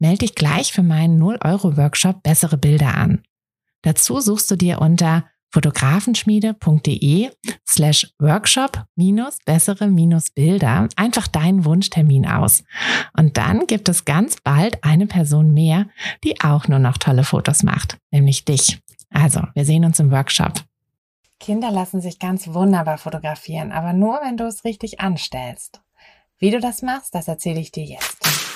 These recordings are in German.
Melde dich gleich für meinen 0-Euro-Workshop Bessere Bilder an. Dazu suchst du dir unter fotografenschmiede.de slash workshop minus bessere minus Bilder einfach deinen Wunschtermin aus. Und dann gibt es ganz bald eine Person mehr, die auch nur noch tolle Fotos macht, nämlich dich. Also, wir sehen uns im Workshop. Kinder lassen sich ganz wunderbar fotografieren, aber nur, wenn du es richtig anstellst. Wie du das machst, das erzähle ich dir jetzt.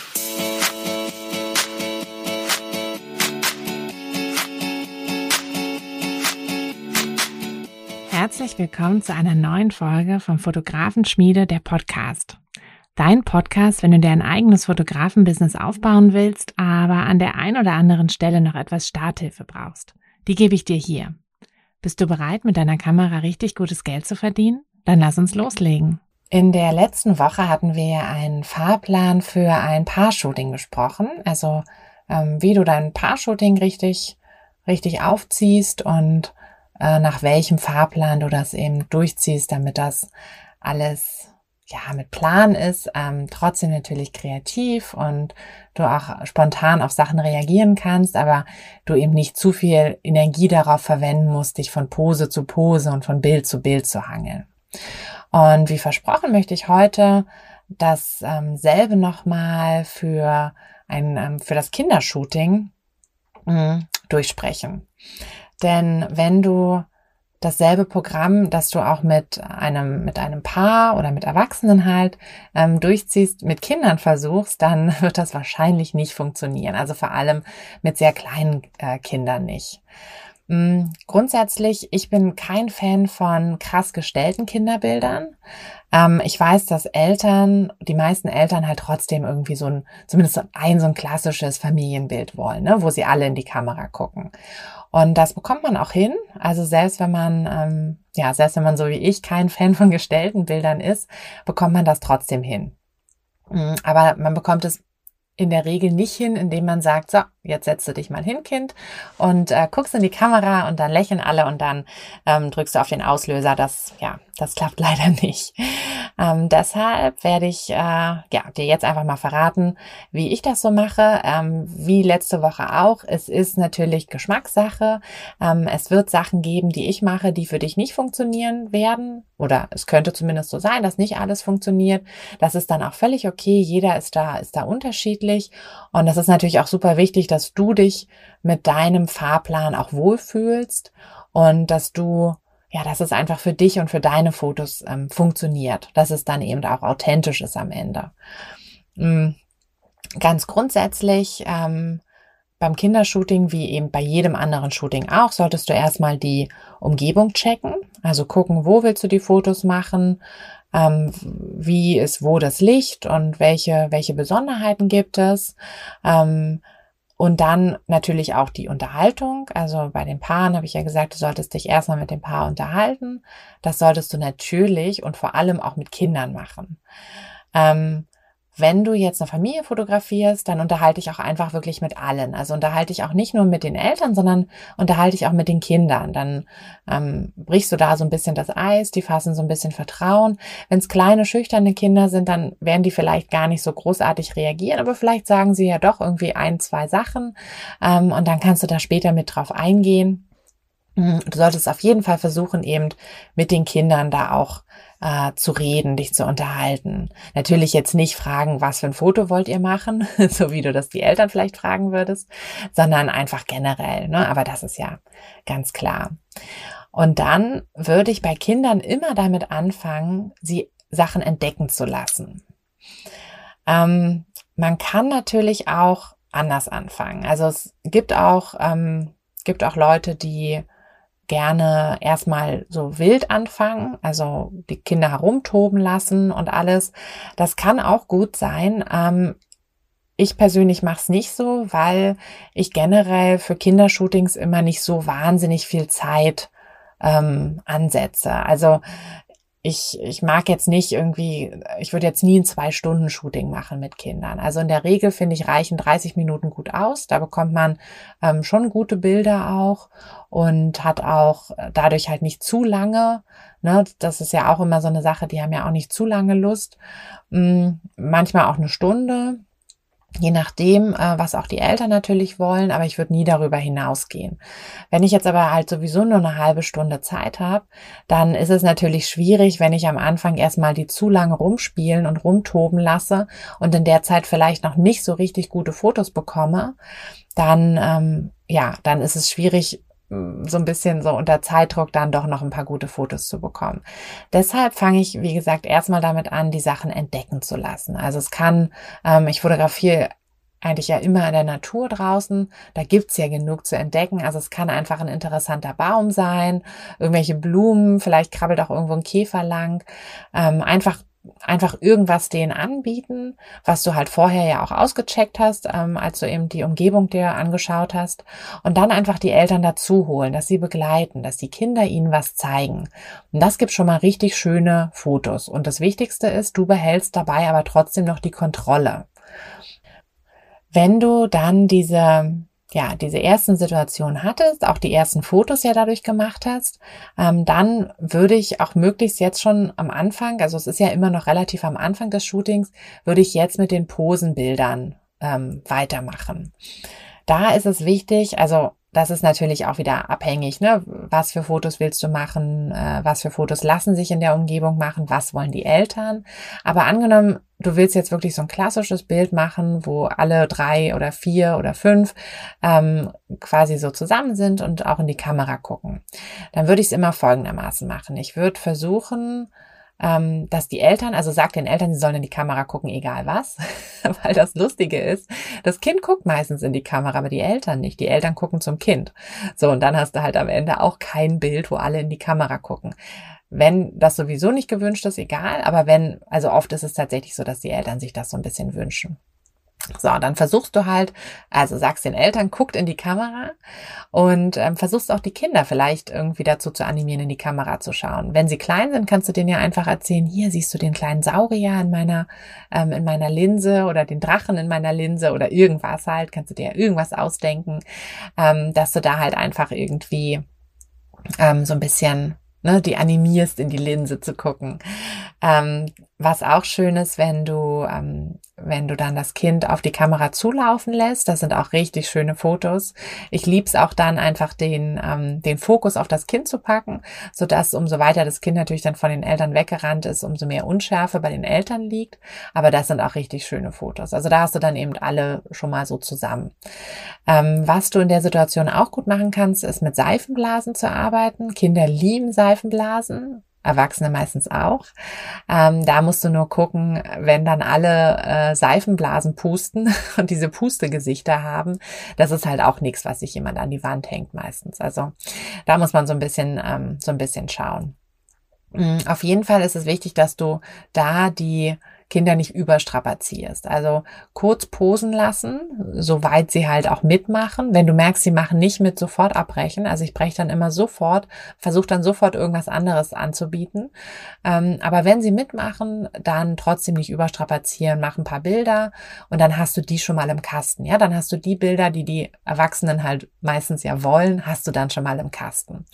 Herzlich willkommen zu einer neuen Folge vom Fotografenschmiede, der Podcast. Dein Podcast, wenn du dir ein eigenes Fotografenbusiness aufbauen willst, aber an der einen oder anderen Stelle noch etwas Starthilfe brauchst. Die gebe ich dir hier. Bist du bereit, mit deiner Kamera richtig gutes Geld zu verdienen? Dann lass uns loslegen. In der letzten Woche hatten wir einen Fahrplan für ein Paar-Shooting besprochen. Also ähm, wie du dein Paar-Shooting richtig, richtig aufziehst und äh, nach welchem Fahrplan du das eben durchziehst, damit das alles ja, mit Plan ist, ähm, trotzdem natürlich kreativ und du auch spontan auf Sachen reagieren kannst, aber du eben nicht zu viel Energie darauf verwenden musst, dich von Pose zu Pose und von Bild zu Bild zu hangeln. Und wie versprochen möchte ich heute dasselbe ähm, nochmal für ein, ähm, für das Kindershooting mh, durchsprechen. Denn wenn du dasselbe Programm, das du auch mit einem, mit einem Paar oder mit Erwachsenen halt ähm, durchziehst, mit Kindern versuchst, dann wird das wahrscheinlich nicht funktionieren. Also vor allem mit sehr kleinen äh, Kindern nicht. Mhm. Grundsätzlich, ich bin kein Fan von krass gestellten Kinderbildern. Ähm, ich weiß, dass Eltern, die meisten Eltern halt trotzdem irgendwie so ein, zumindest so ein, so ein klassisches Familienbild wollen, ne, wo sie alle in die Kamera gucken. Und das bekommt man auch hin. Also selbst wenn man, ähm, ja, selbst wenn man so wie ich kein Fan von gestellten Bildern ist, bekommt man das trotzdem hin. Mm, aber man bekommt es in der Regel nicht hin, indem man sagt, so, jetzt setzt du dich mal hin, Kind, und äh, guckst in die Kamera und dann lächeln alle und dann ähm, drückst du auf den Auslöser. Das, ja, das klappt leider nicht. Ähm, deshalb werde ich äh, ja, dir jetzt einfach mal verraten, wie ich das so mache. Ähm, wie letzte Woche auch. Es ist natürlich Geschmackssache. Ähm, es wird Sachen geben, die ich mache, die für dich nicht funktionieren werden. Oder es könnte zumindest so sein, dass nicht alles funktioniert. Das ist dann auch völlig okay. Jeder ist da, ist da unterschiedlich. Und das ist natürlich auch super wichtig, dass du dich mit deinem Fahrplan auch wohlfühlst und dass du ja, dass es einfach für dich und für deine Fotos ähm, funktioniert, dass es dann eben auch authentisch ist am Ende. Mhm. Ganz grundsätzlich ähm, beim Kindershooting, wie eben bei jedem anderen Shooting auch, solltest du erstmal die Umgebung checken, also gucken, wo willst du die Fotos machen, ähm, wie ist wo das Licht und welche, welche Besonderheiten gibt es. Ähm, und dann natürlich auch die Unterhaltung. Also bei den Paaren habe ich ja gesagt, du solltest dich erstmal mit dem Paar unterhalten. Das solltest du natürlich und vor allem auch mit Kindern machen. Ähm, wenn du jetzt eine Familie fotografierst, dann unterhalte ich auch einfach wirklich mit allen. Also unterhalte ich auch nicht nur mit den Eltern, sondern unterhalte ich auch mit den Kindern. Dann ähm, brichst du da so ein bisschen das Eis, die fassen so ein bisschen Vertrauen. Wenn es kleine, schüchterne Kinder sind, dann werden die vielleicht gar nicht so großartig reagieren, aber vielleicht sagen sie ja doch irgendwie ein, zwei Sachen ähm, und dann kannst du da später mit drauf eingehen. Mhm, du solltest auf jeden Fall versuchen, eben mit den Kindern da auch äh, zu reden, dich zu unterhalten. Natürlich jetzt nicht fragen, was für ein Foto wollt ihr machen, so wie du das die Eltern vielleicht fragen würdest, sondern einfach generell. Ne? Aber das ist ja ganz klar. Und dann würde ich bei Kindern immer damit anfangen, sie Sachen entdecken zu lassen. Ähm, man kann natürlich auch anders anfangen. Also es gibt auch, ähm, gibt auch Leute, die gerne erstmal so wild anfangen, also die Kinder herumtoben lassen und alles. Das kann auch gut sein. Ähm, ich persönlich mache es nicht so, weil ich generell für Kindershootings immer nicht so wahnsinnig viel Zeit ähm, ansetze. Also ich, ich mag jetzt nicht irgendwie, ich würde jetzt nie ein Zwei-Stunden-Shooting machen mit Kindern. Also in der Regel finde ich reichen 30 Minuten gut aus. Da bekommt man ähm, schon gute Bilder auch und hat auch dadurch halt nicht zu lange. Ne? Das ist ja auch immer so eine Sache, die haben ja auch nicht zu lange Lust. Hm, manchmal auch eine Stunde je nachdem, äh, was auch die Eltern natürlich wollen, aber ich würde nie darüber hinausgehen. Wenn ich jetzt aber halt sowieso nur eine halbe Stunde Zeit habe, dann ist es natürlich schwierig, wenn ich am Anfang erstmal die zu lange rumspielen und rumtoben lasse und in der Zeit vielleicht noch nicht so richtig gute Fotos bekomme, dann ähm, ja, dann ist es schwierig, so ein bisschen so unter Zeitdruck dann doch noch ein paar gute Fotos zu bekommen. Deshalb fange ich, wie gesagt, erstmal damit an, die Sachen entdecken zu lassen. Also es kann, ähm, ich fotografiere eigentlich ja immer in der Natur draußen. Da gibt's ja genug zu entdecken. Also es kann einfach ein interessanter Baum sein, irgendwelche Blumen, vielleicht krabbelt auch irgendwo ein Käfer lang. Ähm, einfach einfach irgendwas denen anbieten, was du halt vorher ja auch ausgecheckt hast, ähm, als du eben die Umgebung dir angeschaut hast und dann einfach die Eltern dazu holen, dass sie begleiten, dass die Kinder ihnen was zeigen. Und das gibt schon mal richtig schöne Fotos. Und das Wichtigste ist, du behältst dabei aber trotzdem noch die Kontrolle. Wenn du dann diese ja, diese ersten Situationen hattest, auch die ersten Fotos ja dadurch gemacht hast, ähm, dann würde ich auch möglichst jetzt schon am Anfang, also es ist ja immer noch relativ am Anfang des Shootings, würde ich jetzt mit den Posenbildern ähm, weitermachen. Da ist es wichtig, also das ist natürlich auch wieder abhängig, ne? Was für Fotos willst du machen? Äh, was für Fotos lassen sich in der Umgebung machen? Was wollen die Eltern? Aber angenommen, du willst jetzt wirklich so ein klassisches Bild machen, wo alle drei oder vier oder fünf ähm, quasi so zusammen sind und auch in die Kamera gucken, dann würde ich es immer folgendermaßen machen. Ich würde versuchen, ähm, dass die Eltern, also sagt den Eltern, sie sollen in die Kamera gucken, egal was, weil das Lustige ist, das Kind guckt meistens in die Kamera, aber die Eltern nicht. Die Eltern gucken zum Kind. So, und dann hast du halt am Ende auch kein Bild, wo alle in die Kamera gucken. Wenn das sowieso nicht gewünscht ist, egal, aber wenn, also oft ist es tatsächlich so, dass die Eltern sich das so ein bisschen wünschen. So, dann versuchst du halt, also sagst den Eltern, guckt in die Kamera und ähm, versuchst auch die Kinder vielleicht irgendwie dazu zu animieren, in die Kamera zu schauen. Wenn sie klein sind, kannst du denen ja einfach erzählen, hier siehst du den kleinen Saurier in meiner, ähm, in meiner Linse oder den Drachen in meiner Linse oder irgendwas halt, kannst du dir irgendwas ausdenken, ähm, dass du da halt einfach irgendwie ähm, so ein bisschen ne, die animierst, in die Linse zu gucken. Ähm, was auch schön ist, wenn du, ähm, wenn du dann das Kind auf die Kamera zulaufen lässt, das sind auch richtig schöne Fotos. Ich lieb's auch dann einfach den, ähm, den Fokus auf das Kind zu packen, so dass umso weiter das Kind natürlich dann von den Eltern weggerannt ist, umso mehr Unschärfe bei den Eltern liegt. Aber das sind auch richtig schöne Fotos. Also da hast du dann eben alle schon mal so zusammen. Ähm, was du in der Situation auch gut machen kannst, ist mit Seifenblasen zu arbeiten. Kinder lieben Seifenblasen Erwachsene meistens auch. Ähm, da musst du nur gucken, wenn dann alle äh, Seifenblasen pusten und diese Pustegesichter haben, das ist halt auch nichts, was sich jemand an die Wand hängt meistens. Also da muss man so ein bisschen, ähm, so ein bisschen schauen. Mm, auf jeden Fall ist es wichtig, dass du da die Kinder nicht überstrapazierst. Also kurz posen lassen, soweit sie halt auch mitmachen. Wenn du merkst, sie machen nicht mit, sofort abbrechen. Also ich breche dann immer sofort, versuche dann sofort irgendwas anderes anzubieten. Ähm, aber wenn sie mitmachen, dann trotzdem nicht überstrapazieren, mach ein paar Bilder und dann hast du die schon mal im Kasten. Ja, dann hast du die Bilder, die die Erwachsenen halt meistens ja wollen, hast du dann schon mal im Kasten.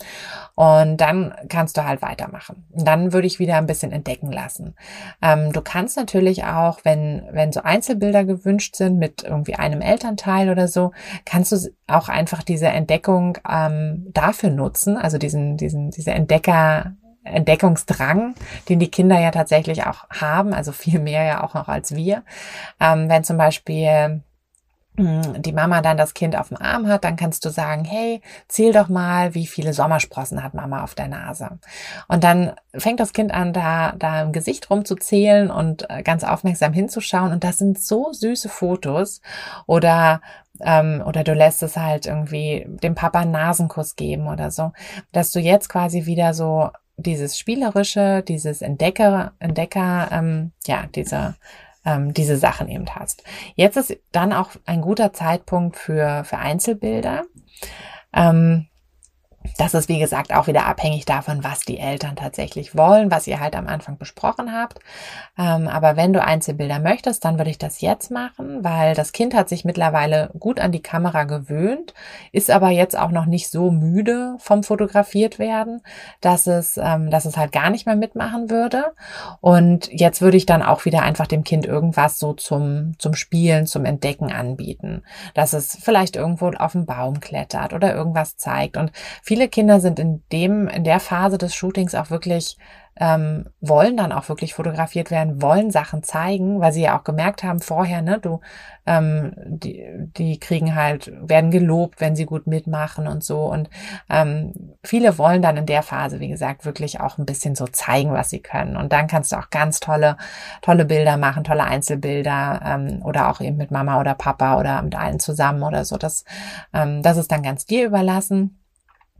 Und dann kannst du halt weitermachen. Und dann würde ich wieder ein bisschen entdecken lassen. Ähm, du kannst natürlich auch, wenn, wenn so Einzelbilder gewünscht sind mit irgendwie einem Elternteil oder so, kannst du auch einfach diese Entdeckung ähm, dafür nutzen, also diesen, diesen, diese Entdecker, Entdeckungsdrang, den die Kinder ja tatsächlich auch haben, also viel mehr ja auch noch als wir. Ähm, wenn zum Beispiel die Mama dann das Kind auf dem Arm hat, dann kannst du sagen, hey, zähl doch mal, wie viele Sommersprossen hat Mama auf der Nase. Und dann fängt das Kind an, da, da im Gesicht rumzuzählen und äh, ganz aufmerksam hinzuschauen. Und das sind so süße Fotos. Oder ähm, oder du lässt es halt irgendwie dem Papa einen Nasenkuss geben oder so, dass du jetzt quasi wieder so dieses spielerische, dieses Entdecker, Entdecker, ähm, ja, diese ähm, diese Sachen eben hast. Jetzt ist dann auch ein guter Zeitpunkt für, für Einzelbilder. Ähm, das ist, wie gesagt, auch wieder abhängig davon, was die Eltern tatsächlich wollen, was ihr halt am Anfang besprochen habt. Ähm, aber wenn du Einzelbilder möchtest, dann würde ich das jetzt machen, weil das Kind hat sich mittlerweile gut an die Kamera gewöhnt, ist aber jetzt auch noch nicht so müde vom fotografiert werden, dass es, ähm, dass es halt gar nicht mehr mitmachen würde. Und jetzt würde ich dann auch wieder einfach dem Kind irgendwas so zum, zum Spielen, zum Entdecken anbieten. Dass es vielleicht irgendwo auf den Baum klettert oder irgendwas zeigt. Und viele Kinder sind in dem, in der Phase des Shootings auch wirklich ähm, wollen dann auch wirklich fotografiert werden, wollen Sachen zeigen, weil sie ja auch gemerkt haben vorher, ne, du, ähm, die, die kriegen halt, werden gelobt, wenn sie gut mitmachen und so. Und ähm, viele wollen dann in der Phase, wie gesagt, wirklich auch ein bisschen so zeigen, was sie können. Und dann kannst du auch ganz tolle, tolle Bilder machen, tolle Einzelbilder ähm, oder auch eben mit Mama oder Papa oder mit allen zusammen oder so. Das, ähm, das ist dann ganz dir überlassen.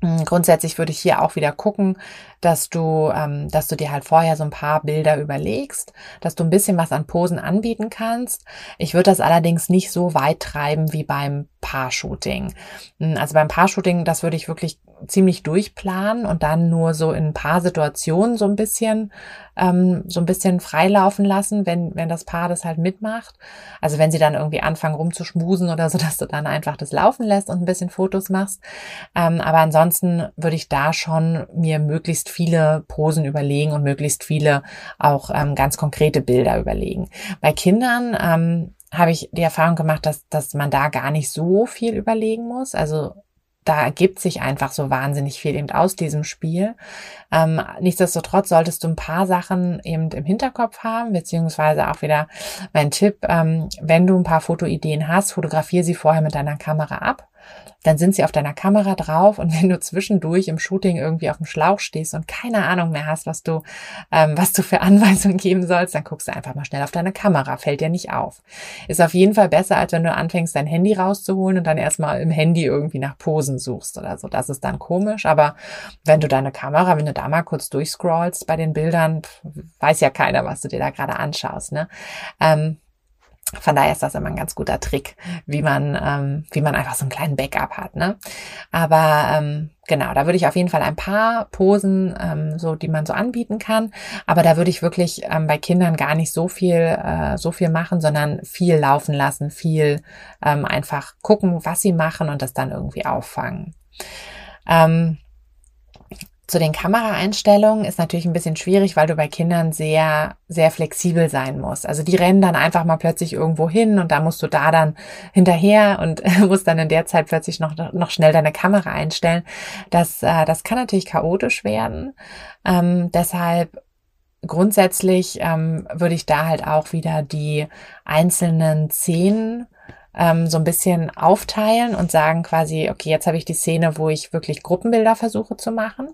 Hm, grundsätzlich würde ich hier auch wieder gucken, dass du, ähm, dass du dir halt vorher so ein paar Bilder überlegst, dass du ein bisschen was an Posen anbieten kannst. Ich würde das allerdings nicht so weit treiben wie beim Paar-Shooting. Hm, also beim Paar-Shooting, das würde ich wirklich ziemlich durchplanen und dann nur so in ein paar Situationen so ein bisschen, ähm, so ein bisschen freilaufen lassen, wenn, wenn das Paar das halt mitmacht. Also wenn sie dann irgendwie anfangen rumzuschmusen oder so, dass du dann einfach das laufen lässt und ein bisschen Fotos machst. Ähm, aber ansonsten würde ich da schon mir möglichst viele Posen überlegen und möglichst viele auch ähm, ganz konkrete Bilder überlegen. Bei Kindern ähm, habe ich die Erfahrung gemacht, dass, dass man da gar nicht so viel überlegen muss. Also da ergibt sich einfach so wahnsinnig viel eben aus diesem Spiel. Ähm, nichtsdestotrotz solltest du ein paar Sachen eben im Hinterkopf haben, beziehungsweise auch wieder mein Tipp, ähm, wenn du ein paar Fotoideen hast, fotografiere sie vorher mit deiner Kamera ab dann sind sie auf deiner Kamera drauf und wenn du zwischendurch im Shooting irgendwie auf dem Schlauch stehst und keine Ahnung mehr hast, was du, ähm, was du für Anweisungen geben sollst, dann guckst du einfach mal schnell auf deine Kamera, fällt dir nicht auf. Ist auf jeden Fall besser, als wenn du anfängst, dein Handy rauszuholen und dann erstmal im Handy irgendwie nach Posen suchst oder so. Das ist dann komisch, aber wenn du deine Kamera, wenn du da mal kurz durchscrollst bei den Bildern, weiß ja keiner, was du dir da gerade anschaust, ne? Ähm, von daher ist das immer ein ganz guter Trick, wie man, ähm, wie man einfach so einen kleinen Backup hat. Ne? Aber ähm, genau, da würde ich auf jeden Fall ein paar Posen, ähm, so die man so anbieten kann. Aber da würde ich wirklich ähm, bei Kindern gar nicht so viel, äh, so viel machen, sondern viel laufen lassen, viel ähm, einfach gucken, was sie machen und das dann irgendwie auffangen. Ähm, zu den Kameraeinstellungen ist natürlich ein bisschen schwierig, weil du bei Kindern sehr, sehr flexibel sein musst. Also die rennen dann einfach mal plötzlich irgendwo hin und da musst du da dann hinterher und musst dann in der Zeit plötzlich noch, noch schnell deine Kamera einstellen. Das, äh, das kann natürlich chaotisch werden. Ähm, deshalb grundsätzlich ähm, würde ich da halt auch wieder die einzelnen Szenen ähm, so ein bisschen aufteilen und sagen quasi, okay, jetzt habe ich die Szene, wo ich wirklich Gruppenbilder versuche zu machen.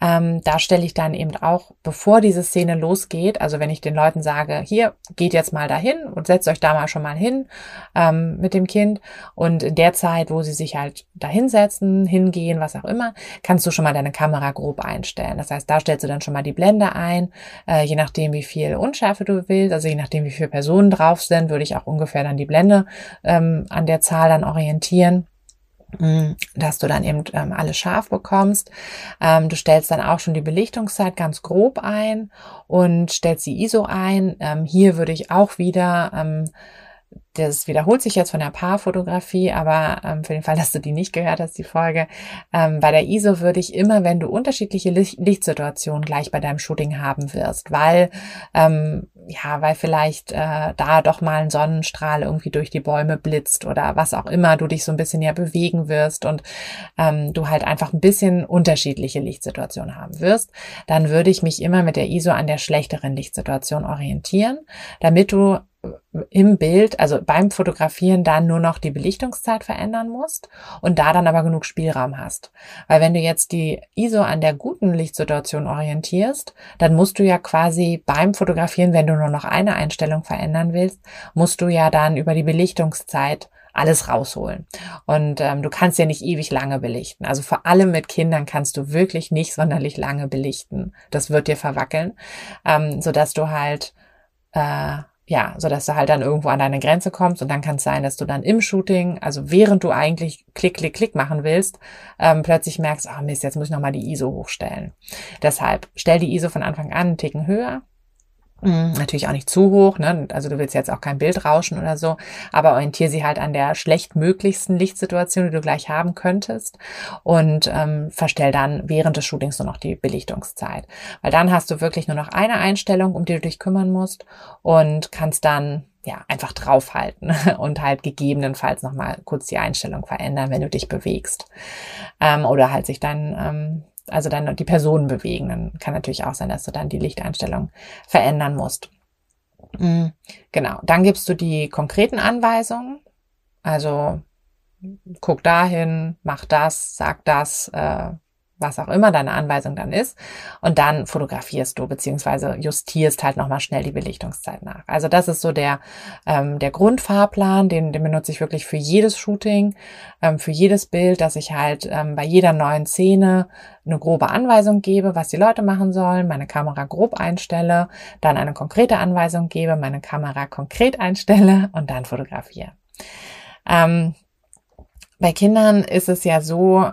Ähm, da stelle ich dann eben auch, bevor diese Szene losgeht, also wenn ich den Leuten sage, hier, geht jetzt mal dahin und setzt euch da mal schon mal hin ähm, mit dem Kind und in der Zeit, wo sie sich halt dahinsetzen, hingehen, was auch immer, kannst du schon mal deine Kamera grob einstellen. Das heißt, da stellst du dann schon mal die Blende ein, äh, je nachdem, wie viel Unschärfe du willst, also je nachdem, wie viele Personen drauf sind, würde ich auch ungefähr dann die Blende ähm, an der Zahl dann orientieren. Mm, dass du dann eben ähm, alles scharf bekommst. Ähm, du stellst dann auch schon die Belichtungszeit ganz grob ein und stellst die ISO ein. Ähm, hier würde ich auch wieder ähm, das wiederholt sich jetzt von der Paarfotografie, aber ähm, für den Fall, dass du die nicht gehört hast, die Folge, ähm, bei der ISO würde ich immer, wenn du unterschiedliche Licht Lichtsituationen gleich bei deinem Shooting haben wirst, weil ähm, ja, weil vielleicht äh, da doch mal ein Sonnenstrahl irgendwie durch die Bäume blitzt oder was auch immer, du dich so ein bisschen ja bewegen wirst und ähm, du halt einfach ein bisschen unterschiedliche Lichtsituationen haben wirst, dann würde ich mich immer mit der ISO an der schlechteren Lichtsituation orientieren, damit du im Bild, also beim Fotografieren dann nur noch die Belichtungszeit verändern musst und da dann aber genug Spielraum hast. Weil wenn du jetzt die ISO an der guten Lichtsituation orientierst, dann musst du ja quasi beim Fotografieren, wenn du nur noch eine Einstellung verändern willst, musst du ja dann über die Belichtungszeit alles rausholen. Und ähm, du kannst ja nicht ewig lange belichten. Also vor allem mit Kindern kannst du wirklich nicht sonderlich lange belichten. Das wird dir verwackeln, ähm, so dass du halt äh, ja, so dass du halt dann irgendwo an deine Grenze kommst und dann kann es sein, dass du dann im Shooting, also während du eigentlich Klick, Klick, Klick machen willst, ähm, plötzlich merkst, ah oh Mist, jetzt muss ich nochmal die ISO hochstellen. Deshalb stell die ISO von Anfang an einen Ticken höher, natürlich auch nicht zu hoch, ne? Also du willst jetzt auch kein Bild rauschen oder so, aber orientiere sie halt an der schlechtmöglichsten Lichtsituation, die du gleich haben könntest und ähm, verstell dann während des Shootings nur noch die Belichtungszeit. Weil dann hast du wirklich nur noch eine Einstellung, um die du dich kümmern musst und kannst dann ja, einfach draufhalten und halt gegebenenfalls nochmal kurz die Einstellung verändern, wenn du dich bewegst. Ähm, oder halt sich dann ähm, also dann die Personen bewegen. Dann kann natürlich auch sein, dass du dann die Lichteinstellung verändern musst. Mhm. Genau. Dann gibst du die konkreten Anweisungen. Also guck dahin, mach das, sag das, äh, was auch immer deine Anweisung dann ist. Und dann fotografierst du beziehungsweise justierst halt nochmal schnell die Belichtungszeit nach. Also das ist so der, ähm, der Grundfahrplan, den, den benutze ich wirklich für jedes Shooting, ähm, für jedes Bild, dass ich halt ähm, bei jeder neuen Szene eine grobe Anweisung gebe, was die Leute machen sollen, meine Kamera grob einstelle, dann eine konkrete Anweisung gebe, meine Kamera konkret einstelle und dann fotografiere. Ähm, bei Kindern ist es ja so,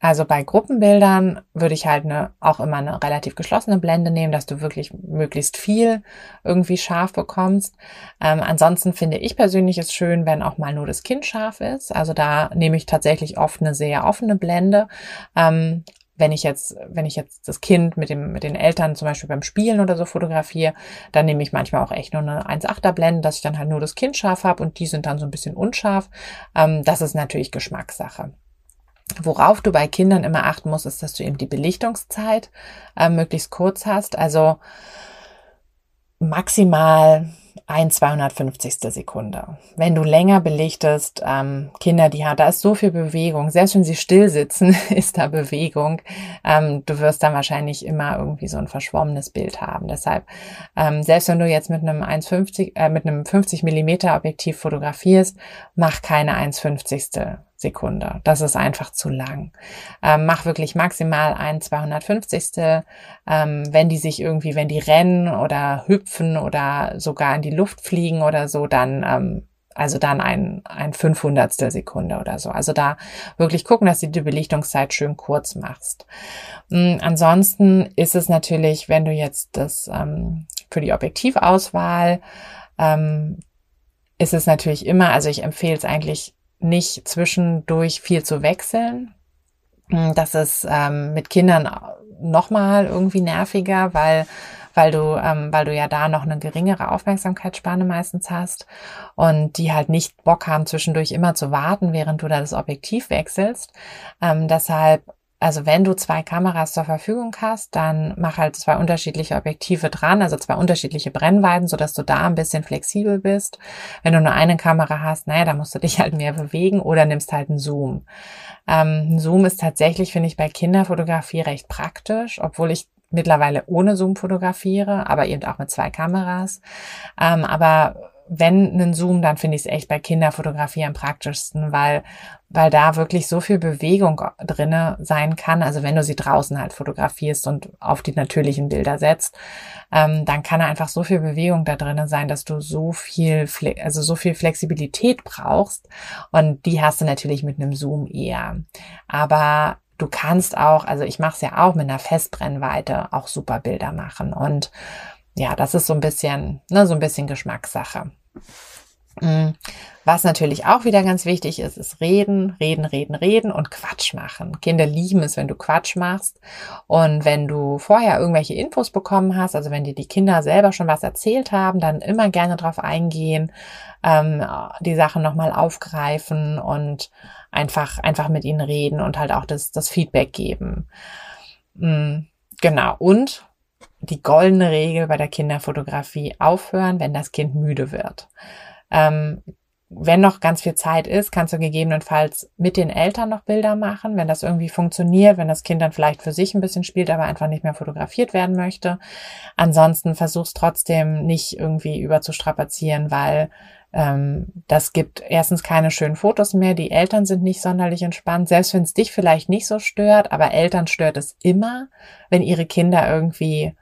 also bei Gruppenbildern würde ich halt eine, auch immer eine relativ geschlossene Blende nehmen, dass du wirklich möglichst viel irgendwie scharf bekommst. Ähm, ansonsten finde ich persönlich es schön, wenn auch mal nur das Kind scharf ist. Also da nehme ich tatsächlich oft eine sehr offene Blende. Ähm, wenn ich jetzt, wenn ich jetzt das Kind mit dem, mit den Eltern zum Beispiel beim Spielen oder so fotografiere, dann nehme ich manchmal auch echt nur eine 1,8er Blende, dass ich dann halt nur das Kind scharf habe und die sind dann so ein bisschen unscharf. Ähm, das ist natürlich Geschmackssache. Worauf du bei Kindern immer achten musst, ist, dass du eben die Belichtungszeit äh, möglichst kurz hast. Also maximal ein 250. Sekunde. Wenn du länger belichtest, ähm, Kinder, die haben, da ist so viel Bewegung. Selbst wenn sie still sitzen, ist da Bewegung. Ähm, du wirst dann wahrscheinlich immer irgendwie so ein verschwommenes Bild haben. Deshalb, ähm, selbst wenn du jetzt mit einem 1,50, äh, mit einem 50 Millimeter Objektiv fotografierst, mach keine 1,50. Sekunde. Das ist einfach zu lang. Ähm, mach wirklich maximal ein 250. Ähm, wenn die sich irgendwie, wenn die rennen oder hüpfen oder sogar in die Luft fliegen oder so, dann ähm, also dann ein, ein 500. Sekunde oder so. Also da wirklich gucken, dass du die Belichtungszeit schön kurz machst. Ähm, ansonsten ist es natürlich, wenn du jetzt das ähm, für die Objektivauswahl ähm, ist es natürlich immer, also ich empfehle es eigentlich nicht zwischendurch viel zu wechseln. Hm, das ist ähm, mit Kindern nochmal irgendwie nerviger, weil weil du, ähm, weil du ja da noch eine geringere Aufmerksamkeitsspanne meistens hast und die halt nicht Bock haben, zwischendurch immer zu warten, während du da das Objektiv wechselst. Ähm, deshalb also wenn du zwei Kameras zur Verfügung hast, dann mach halt zwei unterschiedliche Objektive dran, also zwei unterschiedliche Brennweiten, sodass du da ein bisschen flexibel bist. Wenn du nur eine Kamera hast, naja, da musst du dich halt mehr bewegen oder nimmst halt einen Zoom. Ähm, ein Zoom ist tatsächlich, finde ich, bei Kinderfotografie recht praktisch, obwohl ich mittlerweile ohne Zoom fotografiere, aber eben auch mit zwei Kameras. Ähm, aber wenn einen Zoom, dann finde ich es echt bei Kinderfotografie am praktischsten, weil, weil da wirklich so viel Bewegung drinne sein kann. Also wenn du sie draußen halt fotografierst und auf die natürlichen Bilder setzt, ähm, dann kann einfach so viel Bewegung da drinnen sein, dass du so viel, also so viel Flexibilität brauchst. Und die hast du natürlich mit einem Zoom eher. Aber du kannst auch, also ich mache es ja auch mit einer Festbrennweite, auch super Bilder machen. Und ja, das ist so ein bisschen, ne, so ein bisschen Geschmackssache. Mm. Was natürlich auch wieder ganz wichtig ist, ist reden, reden, reden, reden und Quatsch machen. Kinder lieben es, wenn du Quatsch machst. Und wenn du vorher irgendwelche Infos bekommen hast, also wenn dir die Kinder selber schon was erzählt haben, dann immer gerne drauf eingehen, ähm, die Sachen nochmal aufgreifen und einfach, einfach mit ihnen reden und halt auch das, das Feedback geben. Mhm. Genau. Und die goldene Regel bei der Kinderfotografie aufhören, wenn das Kind müde wird. Ähm, wenn noch ganz viel Zeit ist, kannst du gegebenenfalls mit den Eltern noch Bilder machen, wenn das irgendwie funktioniert, wenn das Kind dann vielleicht für sich ein bisschen spielt, aber einfach nicht mehr fotografiert werden möchte. Ansonsten versuch's trotzdem nicht irgendwie überzustrapazieren, weil ähm, das gibt erstens keine schönen Fotos mehr. Die Eltern sind nicht sonderlich entspannt, selbst wenn es dich vielleicht nicht so stört, aber Eltern stört es immer, wenn ihre Kinder irgendwie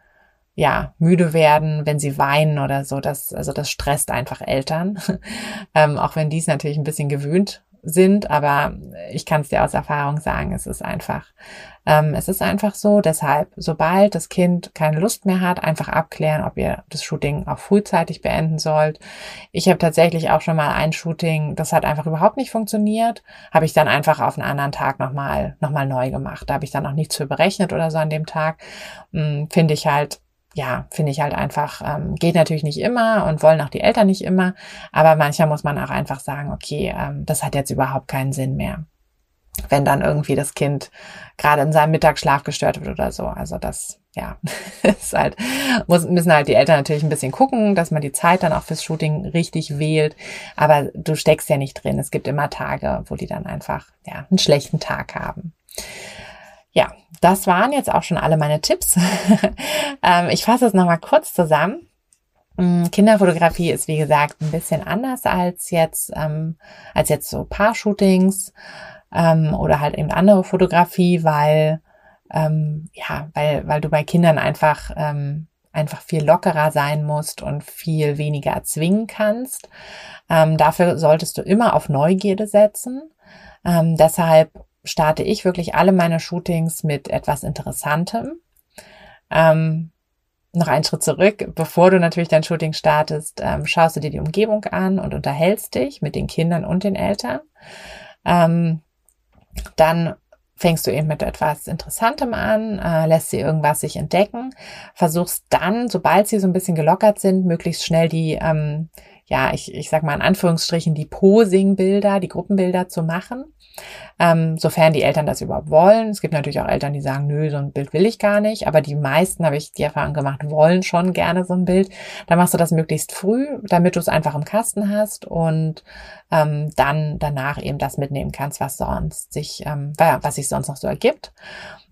ja, müde werden, wenn sie weinen oder so. Das, also das stresst einfach Eltern. ähm, auch wenn die es natürlich ein bisschen gewöhnt sind, aber ich kann es dir aus Erfahrung sagen, es ist einfach, ähm, es ist einfach so. Deshalb, sobald das Kind keine Lust mehr hat, einfach abklären, ob ihr das Shooting auch frühzeitig beenden sollt. Ich habe tatsächlich auch schon mal ein Shooting, das hat einfach überhaupt nicht funktioniert, habe ich dann einfach auf einen anderen Tag nochmal noch mal neu gemacht. Da habe ich dann auch nichts für berechnet oder so an dem Tag. Hm, Finde ich halt ja, finde ich halt einfach, ähm, geht natürlich nicht immer und wollen auch die Eltern nicht immer, aber manchmal muss man auch einfach sagen, okay, ähm, das hat jetzt überhaupt keinen Sinn mehr. Wenn dann irgendwie das Kind gerade in seinem Mittagsschlaf gestört wird oder so. Also das, ja, ist halt, muss, müssen halt die Eltern natürlich ein bisschen gucken, dass man die Zeit dann auch fürs Shooting richtig wählt. Aber du steckst ja nicht drin. Es gibt immer Tage, wo die dann einfach, ja, einen schlechten Tag haben. Ja, das waren jetzt auch schon alle meine Tipps. ähm, ich fasse es nochmal kurz zusammen. Mm, Kinderfotografie ist wie gesagt ein bisschen anders als jetzt ähm, als jetzt so Paar-Shootings ähm, oder halt eben andere Fotografie, weil ähm, ja, weil weil du bei Kindern einfach ähm, einfach viel lockerer sein musst und viel weniger erzwingen kannst. Ähm, dafür solltest du immer auf Neugierde setzen. Ähm, deshalb starte ich wirklich alle meine Shootings mit etwas Interessantem. Ähm, noch einen Schritt zurück, bevor du natürlich dein Shooting startest, ähm, schaust du dir die Umgebung an und unterhältst dich mit den Kindern und den Eltern. Ähm, dann fängst du eben mit etwas Interessantem an, äh, lässt sie irgendwas sich entdecken, versuchst dann, sobald sie so ein bisschen gelockert sind, möglichst schnell die, ähm, ja, ich, ich sag mal in Anführungsstrichen, die Posing-Bilder, die Gruppenbilder zu machen ähm, sofern die Eltern das überhaupt wollen. Es gibt natürlich auch Eltern, die sagen, nö, so ein Bild will ich gar nicht, aber die meisten, habe ich die Erfahrung gemacht, wollen schon gerne so ein Bild. Dann machst du das möglichst früh, damit du es einfach im Kasten hast und ähm, dann danach eben das mitnehmen kannst, was sonst sich, ähm, was sich sonst noch so ergibt.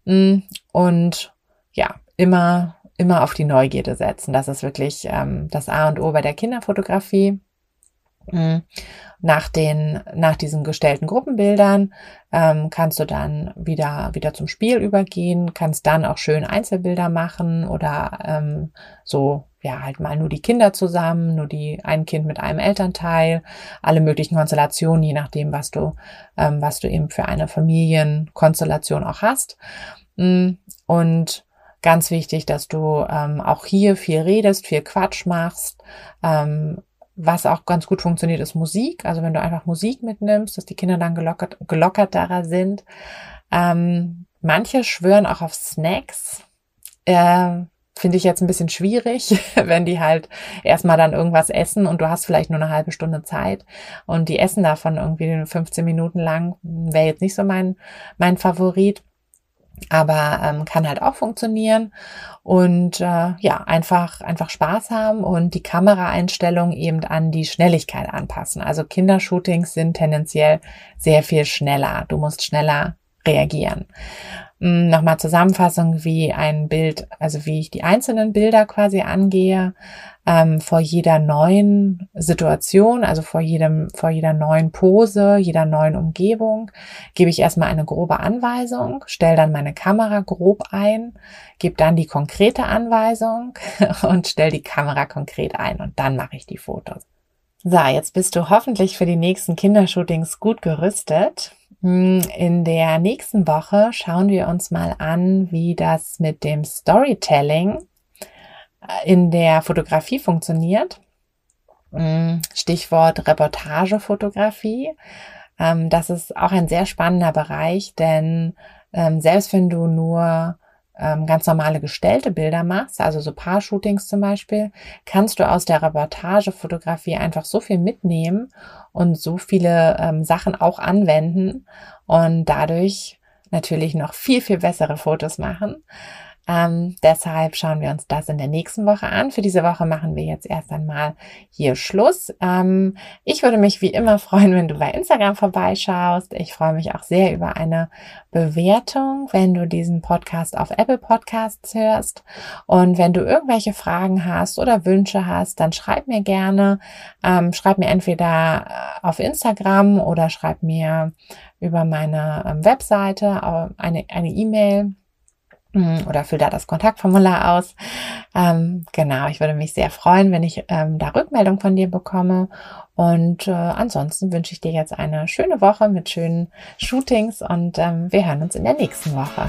Mm, und ja, immer immer auf die Neugierde setzen. Das ist wirklich ähm, das A und O bei der Kinderfotografie. Mm nach den, nach diesen gestellten Gruppenbildern ähm, kannst du dann wieder, wieder zum Spiel übergehen, kannst dann auch schön Einzelbilder machen oder ähm, so, ja, halt mal nur die Kinder zusammen, nur die, ein Kind mit einem Elternteil, alle möglichen Konstellationen, je nachdem, was du, ähm, was du eben für eine Familienkonstellation auch hast. Mm, und ganz wichtig, dass du ähm, auch hier viel redest, viel Quatsch machst, ähm, was auch ganz gut funktioniert, ist Musik. Also wenn du einfach Musik mitnimmst, dass die Kinder dann gelockert, gelockerter sind. Ähm, manche schwören auch auf Snacks. Äh, Finde ich jetzt ein bisschen schwierig, wenn die halt erstmal dann irgendwas essen und du hast vielleicht nur eine halbe Stunde Zeit und die essen davon irgendwie 15 Minuten lang. Wäre jetzt nicht so mein, mein Favorit aber ähm, kann halt auch funktionieren und äh, ja einfach einfach Spaß haben und die Kameraeinstellung eben an die Schnelligkeit anpassen. Also Kindershootings sind tendenziell sehr viel schneller. Du musst schneller reagieren. Hm, nochmal Zusammenfassung, wie ein Bild, also wie ich die einzelnen Bilder quasi angehe ähm, vor jeder neuen Situation, also vor jedem, vor jeder neuen Pose, jeder neuen Umgebung, gebe ich erstmal eine grobe Anweisung, stelle dann meine Kamera grob ein, gebe dann die konkrete Anweisung und stelle die Kamera konkret ein und dann mache ich die Fotos. So, jetzt bist du hoffentlich für die nächsten Kindershootings gut gerüstet. Hm, in der nächsten Woche schauen wir uns mal an, wie das mit dem Storytelling in der Fotografie funktioniert. Mm, Stichwort Reportagefotografie. Ähm, das ist auch ein sehr spannender Bereich, denn ähm, selbst wenn du nur ähm, ganz normale gestellte Bilder machst, also so Paar-Shootings zum Beispiel, kannst du aus der Reportagefotografie einfach so viel mitnehmen und so viele Sachen auch anwenden und dadurch natürlich noch viel, viel bessere Fotos machen. Ähm, deshalb schauen wir uns das in der nächsten Woche an. Für diese Woche machen wir jetzt erst einmal hier Schluss. Ähm, ich würde mich wie immer freuen, wenn du bei Instagram vorbeischaust. Ich freue mich auch sehr über eine Bewertung, wenn du diesen Podcast auf Apple Podcasts hörst. Und wenn du irgendwelche Fragen hast oder Wünsche hast, dann schreib mir gerne. Ähm, schreib mir entweder äh, auf Instagram oder schreib mir über meine ähm, Webseite eine E-Mail. Mm, oder füll da das Kontaktformular aus. Ähm, genau, ich würde mich sehr freuen, wenn ich ähm, da Rückmeldung von dir bekomme. Und äh, ansonsten wünsche ich dir jetzt eine schöne Woche mit schönen Shootings und ähm, wir hören uns in der nächsten Woche.